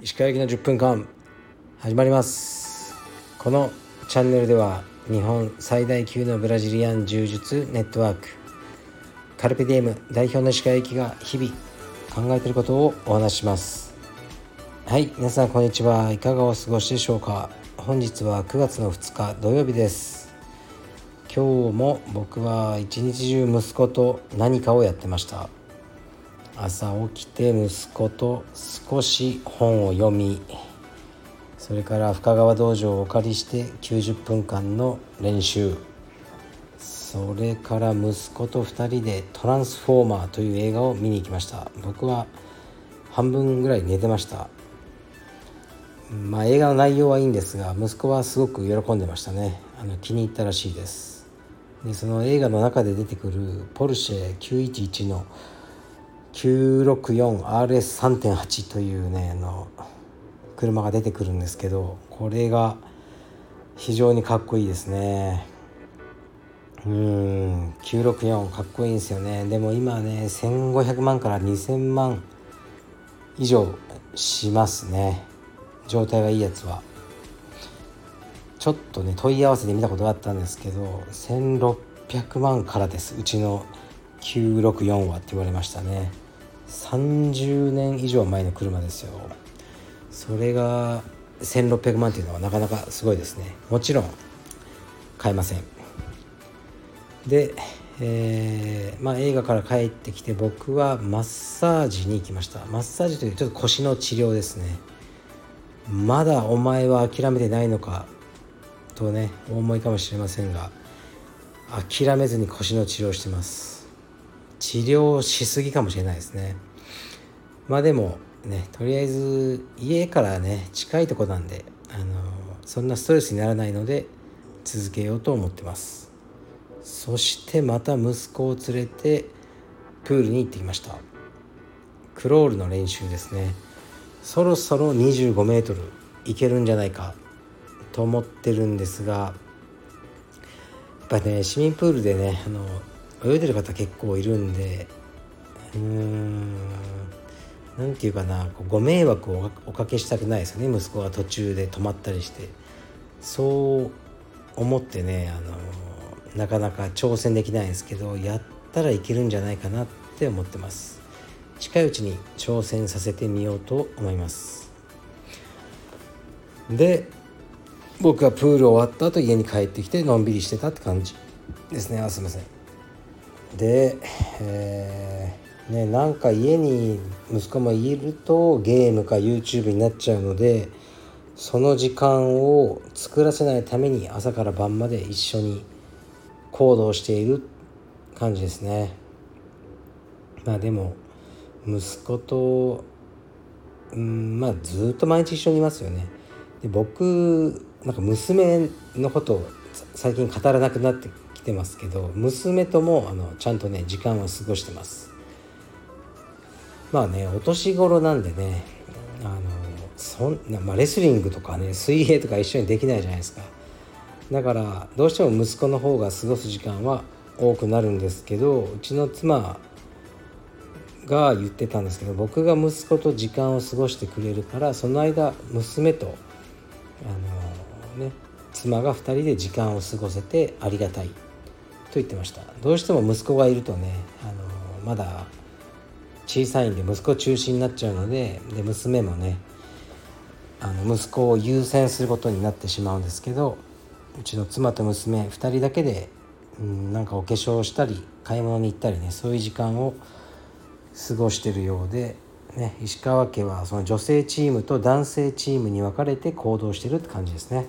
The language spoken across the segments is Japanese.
石川行きの10分間始まります。このチャンネルでは日本最大級のブラジリアン柔術ネットワークカルペディエム代表の石川行きが日々考えていることをお話しします。はい皆さんこんにちは。いかがお過ごしでしょうか。本日は9月の2日土曜日です。今日も僕は一日中息子と何かをやってました。朝起きて息子と少し本を読みそれから深川道場をお借りして90分間の練習。それから息子と2人で「トランスフォーマー」という映画を見に行きました。僕は半分ぐらい寝てました。まあ映画の内容はいいんですが息子はすごく喜んでましたね。あの気に入ったらしいです。でその映画の中で出てくるポルシェ911の 964RS3.8 というねあの車が出てくるんですけどこれが非常にかっこいいですね。うん964かっこいいんですよね。でも今ね1500万から2000万以上しますね。状態がいいやつは。ちょっとね問い合わせで見たことがあったんですけど1600万からです。うちの964はって言われましたね。30年以上前の車ですよ。それが1600万っていうのはなかなかすごいですね。もちろん買えません。で、えー、まあ、映画から帰ってきて僕はマッサージに行きました。マッサージというちょっと腰の治療ですね。まだお前は諦めてないのかとねお思いかもしれませんが諦めずに腰の治療してます。治療しすぎかもしれないですね。まあでもねとりあえず家からね近いとこなんであのそんなストレスにならないので続けようと思ってます。そしてまた息子を連れてプールに行ってきました。クロールの練習ですね。そろそろ25メートルいけるんじゃないか。と思ってるんですがやっぱね市民プールでねあの泳いでる方結構いるんでうーん何て言うかなご迷惑をおかけしたくないですよね。息子が途中で止まったりして。そう思ってねあのなかなか挑戦できないんですけどやったらいけるんじゃないかなって思ってます。近いうちに挑戦させてみようと思います。で僕はプール終わった後家に帰ってきてのんびりしてたって感じですね。あすいません。で、えー、ねなんか家に息子もいるとゲームか YouTube になっちゃうのでその時間を作らせないために朝から晩まで一緒に行動している感じですね。まあでも息子とうんまあずっと毎日一緒にいますよね。で僕なんか娘のことを最近語らなくなってきてますけど娘ともあのちゃんとね時間を過ごしてます。まあねお年頃なんでねあのそんな、まあ、レスリングとかね水泳とか一緒にできないじゃないですか。だからどうしても息子の方が過ごす時間は多くなるんですけどうちの妻が言ってたんですけど僕が息子と時間を過ごしてくれるからその間娘とね妻が2人で時間を過ごせてありがたいと言ってましたどうしても息子がいるとねあのまだ小さいんで息子中心になっちゃうのでで娘もねあの息子を優先することになってしまうんですけどうちの妻と娘2人だけで、うん、なんかお化粧したり買い物に行ったりねそういう時間を過ごしてるようで、ね、石川家はその女性チームと男性チームに分かれて行動してるって感じですね。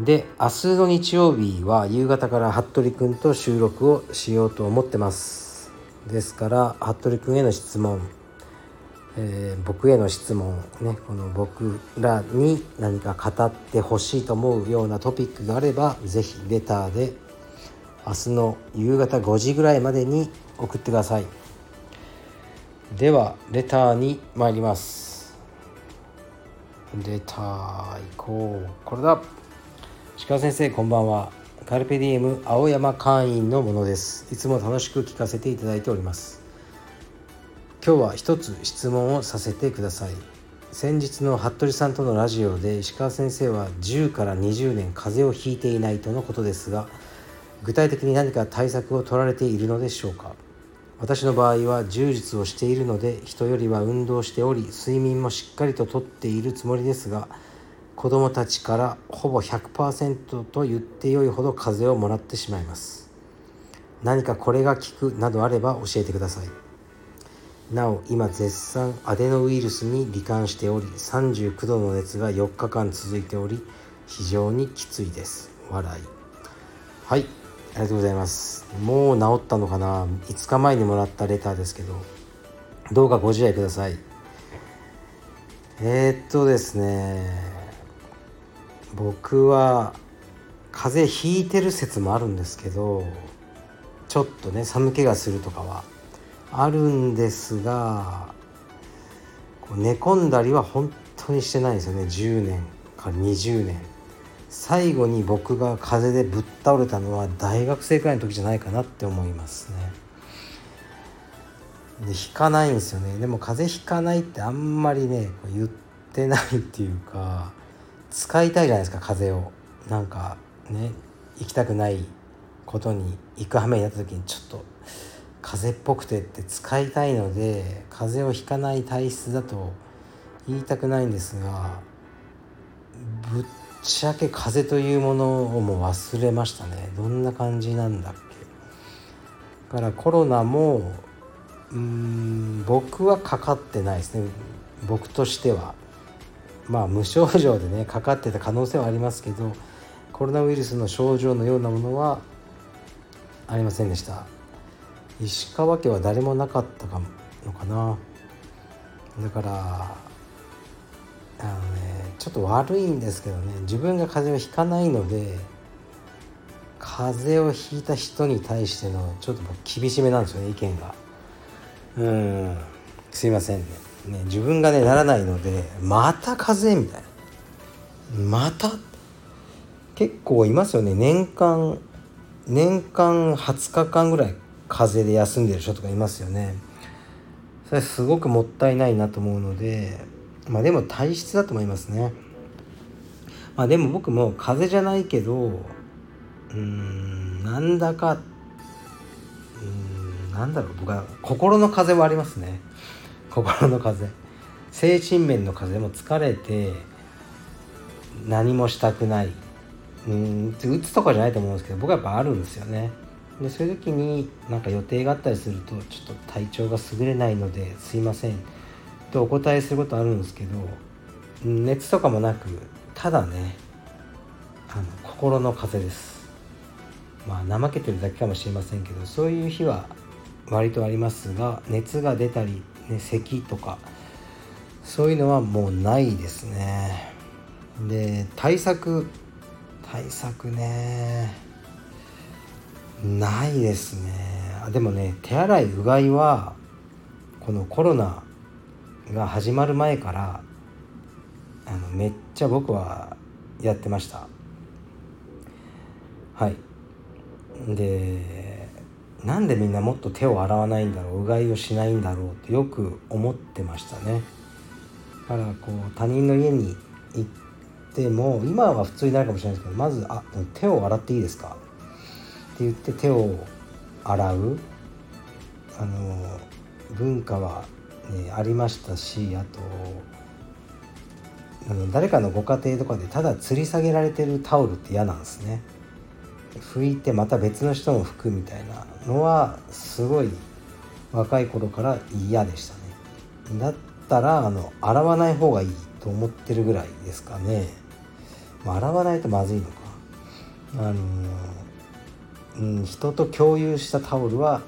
で明日の日曜日は夕方から服部君と収録をしようと思ってます。ですから服部君への質問、えー、僕への質問ね。この僕らに何か語ってほしいと思うようなトピックがあれば是非レターで明日の夕方5時ぐらいまでに送ってください。ではレターに参ります。レター行こう。これだ。石川先生こんばんは。カルペディエム青山会員のものです。いつも楽しく聞かせていただいております。今日は一つ質問をさせてください。先日の服部さんとのラジオで石川先生は10から20年風邪をひいていないとのことですが具体的に何か対策を取られているのでしょうか？私の場合は柔術をしているので人よりは運動しており睡眠もしっかりととっているつもりですが子供たちからほぼ100%と言ってよいほど風邪をもらってしまいます。何かこれが効くなどあれば教えてください。なお今絶賛アデノウイルスに罹患しており39度の熱が4日間続いており非常にきついです。笑い。はい。りがとうございます。もう治ったのかな？5日前にもらったレターですけど。どうかご自愛ください。えー、っとですね。僕は風邪ひいてる説もあるんですけどちょっとね寒気がするとかはあるんですが寝込んだりは本当にしてないんですよね。10年から20年。最後に僕が風でぶっ倒れたのは大学生くらいの時じゃないかなって思いますね。で引かないんですよね。でも風邪ひかないってあんまりね言ってないっていうか使いたいじゃないですか風邪を。なんかね行きたくないことに行く羽目になった時にちょっと風邪っぽくてって使いたいので風邪をひかない体質だと言いたくないんですがぶっちゃけ風邪というものをもう忘れましたね。どんな感じなんだっけ。だからコロナもうん僕はかかってないですね。僕としては。まあ無症状でねかかってた可能性はありますけどコロナウイルスの症状のようなものはありませんでした。石川家は誰もなかったかのかな。だからあのねちょっと悪いんですけどね自分が風邪をひかないので風邪をひいた人に対してのちょっと厳しめなんですよね意見が。うん。すいませんね。ね自分がねならないのでまた風邪みたいな。また結構いますよね。年間年間20日間ぐらい風邪で休んでる人とかいますよね。それすごくもったいないなと思うのでまあでも体質だと思いますね。まあでも僕も風邪じゃないけどうーんなんだかうんなんだろう。僕は心の風邪はありますね。心の風。精神面の風邪も疲れて何もしたくない。うんうつとかじゃないと思うんですけど僕はやっぱあるんですよね。でそういう時になんか予定があったりするとちょっと体調が優れないのですいません。とお答えすることあるんですけど熱とかもなくただねあの心の風です。まあ怠けてるだけかもしれませんけどそういう日は割とありますが熱が出たりね、咳とかそういうのはもうないですね。で対策対策ねないですね。でもね手洗いうがいはこのコロナが始まる前からあのめっちゃ僕はやってました。はい。でなんでみんなもっと手を洗わないんだろううがいをしないんだろうってよく思ってましたね。だからこう他人の家に行っても今は普通になるかもしれないですけどまず「あ手を洗っていいですか?」って言って手を洗う。あの文化は、ね、ありましたしあとあの誰かのご家庭とかでただ吊り下げられてるタオルって嫌なんですね。拭いてまた別の人も拭くみたいなのはすごい若い頃から嫌でしたね。だったらあの洗わない方がいいと思ってるぐらいですかね、まあ、洗わないとまずいのか。あのうん、人と共有したタオルは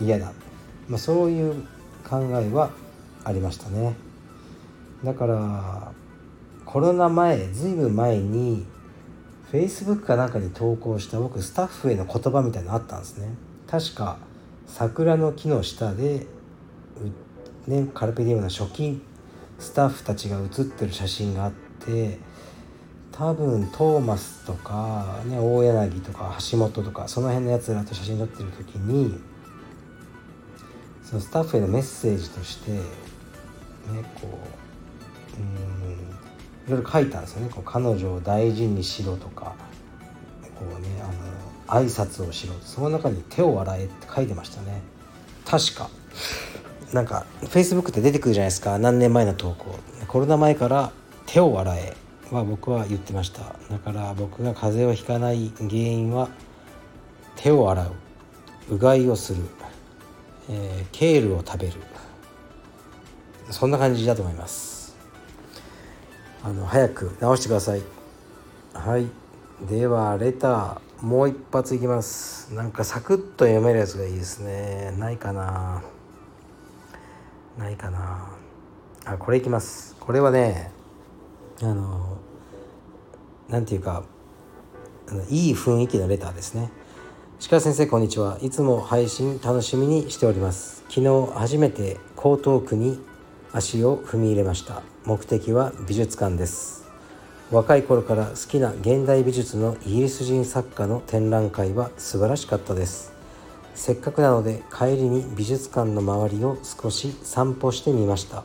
嫌だ、まあ、そういう考えはありましたね。だからコロナ前ずいぶん前に Facebook かなんかに投稿した僕スタッフへの言葉みたいなのあったんですね。確か桜の木の下で、ね、カルペディウムの初期スタッフたちが写ってる写真があって多分トーマスとか、ね、大柳とか橋本とかその辺のやつらと写真撮ってる時にそのスタッフへのメッセージとしてねこううんいろいろ書いたんですよね。こう彼女を大事にしろとかこうねあの挨拶をしろその中に手を洗えって書いてましたね。確か。なんか Facebook って出てくるじゃないですか。何年前の投稿。コロナ前から手を洗えは僕は言ってました。だから僕が風邪をひかない原因は手を洗う。うがいをする、えー、ケールを食べる。そんな感じだと思います。あの早く直してください。はい。ではレターもう一発いきます。なんかサクッと読めるやつがいいですね。ないかな。ないかな。あこれいきます。これはねあのなんていうかいい雰囲気のレターですね。鹿先生こんにちは。いつも配信楽しみにしております。昨日初めて江東区に足を踏み入れました。目的は美術館です。若い頃から好きな現代美術のイギリス人作家の展覧会は素晴らしかったです。せっかくなので帰りに美術館の周りを少し散歩してみました。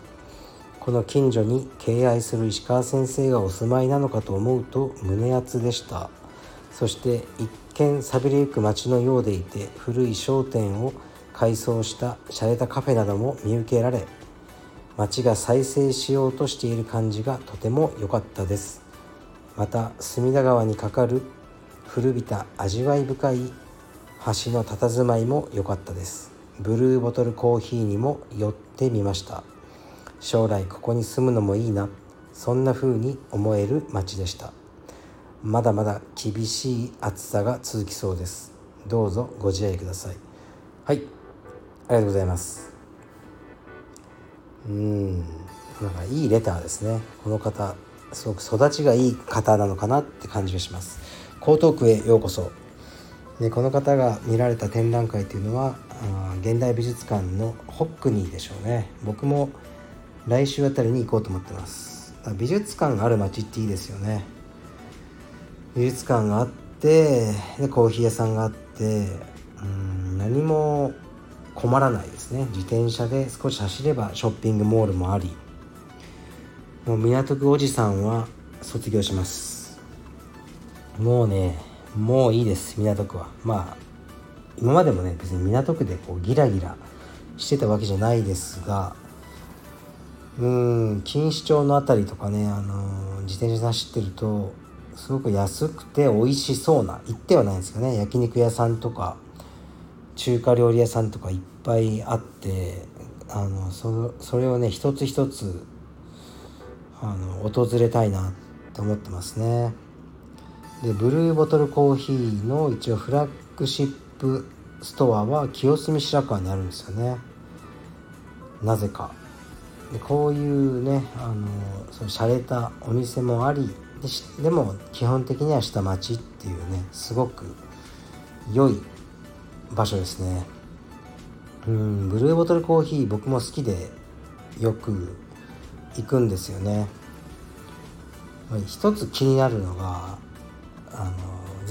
この近所に敬愛する石川先生がお住まいなのかと思うと胸熱でした。そして一見寂れゆく街のようでいて古い商店を改装した洒落たカフェなども見受けられ街が再生しようとしている感じがとても良かったです。また隅田川に架かる古びた味わい深い橋の佇まいも良かったです。ブルーボトルコーヒーにも寄ってみました。将来ここに住むのもいいなそんな風に思える街でした。まだまだ厳しい暑さが続きそうです。どうぞご自愛ください。はい。ありがとうございます。うん。なんかいいレターですね。この方すごく育ちがいい方なのかなって感じがします。江東区へようこそ。でこの方が見られた展覧会というのはあ現代美術館のホックニーでしょうね。僕も来週あたりに行こうと思ってます。美術館がある街っていいですよね。美術館があってでコーヒー屋さんがあってうん何も困らないですね。自転車で少し走ればショッピングモールもありもう港区おじさんは卒業します。もうねもういいです港区は。まあ今までもね別に港区でこうギラギラしてたわけじゃないですがうん錦糸町の辺りとかね、あの、自転車走ってるとすごく安くて美味しそうな行ってはないんですけどね焼肉屋さんとか中華料理屋さんとかいっぱいあってあのそそれをね一つ一つあの訪れたいなって思ってますね。でブルーボトルコーヒーの一応フラッグシップストアは清澄白河にあるんですよね。なぜか。でこういうねあのその洒落たお店もありででも基本的には下町っていうねすごく良い場所ですね。うんブルーボトルコーヒー僕も好きでよく行くんですよね。一つ気になるのがあ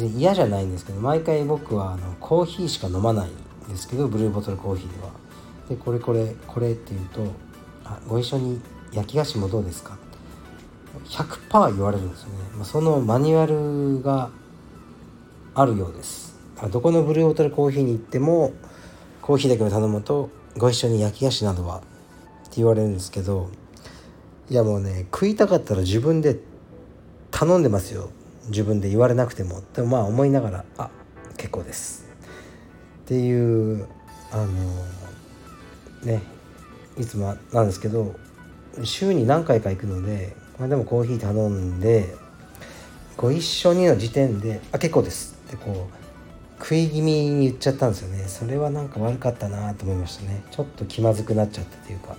の嫌じゃないんですけど毎回僕はあのコーヒーしか飲まないんですけどブルーボトルコーヒーは。でこれこれこれっていうとあご一緒に焼き菓子もどうですか？100%言われるんですよね、まあ、そのマニュアルがあるようです。どこのブルーボトルコーヒーに行ってもコーヒーだけを頼むとご一緒に焼き菓子などはって言われるんですけどいやもうね食いたかったら自分で頼んでますよ。自分で言われなくても。でもまあ思いながらあ結構です。っていうあのねいつもなんですけど週に何回か行くので、まあ、でもコーヒー頼んでご一緒にの時点で「あ結構です」ってこう食い気味に言っちゃったんですよね。それはなんか悪かったなと思いましたね。ちょっと気まずくなっちゃったというか。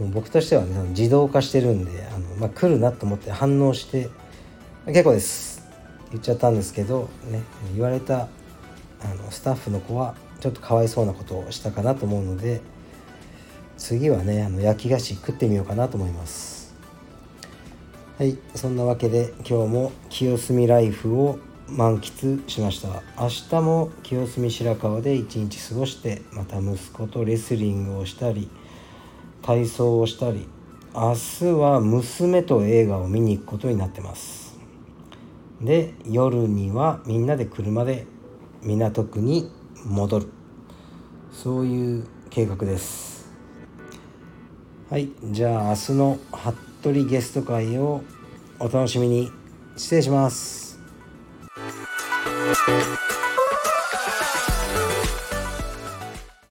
もう僕としてはね自動化してるんであの、まあ、来るなと思って反応して「結構です」言っちゃったんですけどね言われたあのスタッフの子はちょっとかわいそうなことをしたかなと思うので次はねあの焼き菓子食ってみようかなと思います。はいそんなわけで今日も清澄ライフを満喫しました。明日も清澄白河で一日過ごしてまた息子とレスリングをしたり体操をしたり明日は娘と映画を見に行くことになってます。で夜にはみんなで車で港区に戻る。そういう計画です。はいじゃあ明日の発とりゲスト会をお楽しみに失礼します Thank you.